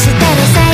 してるせ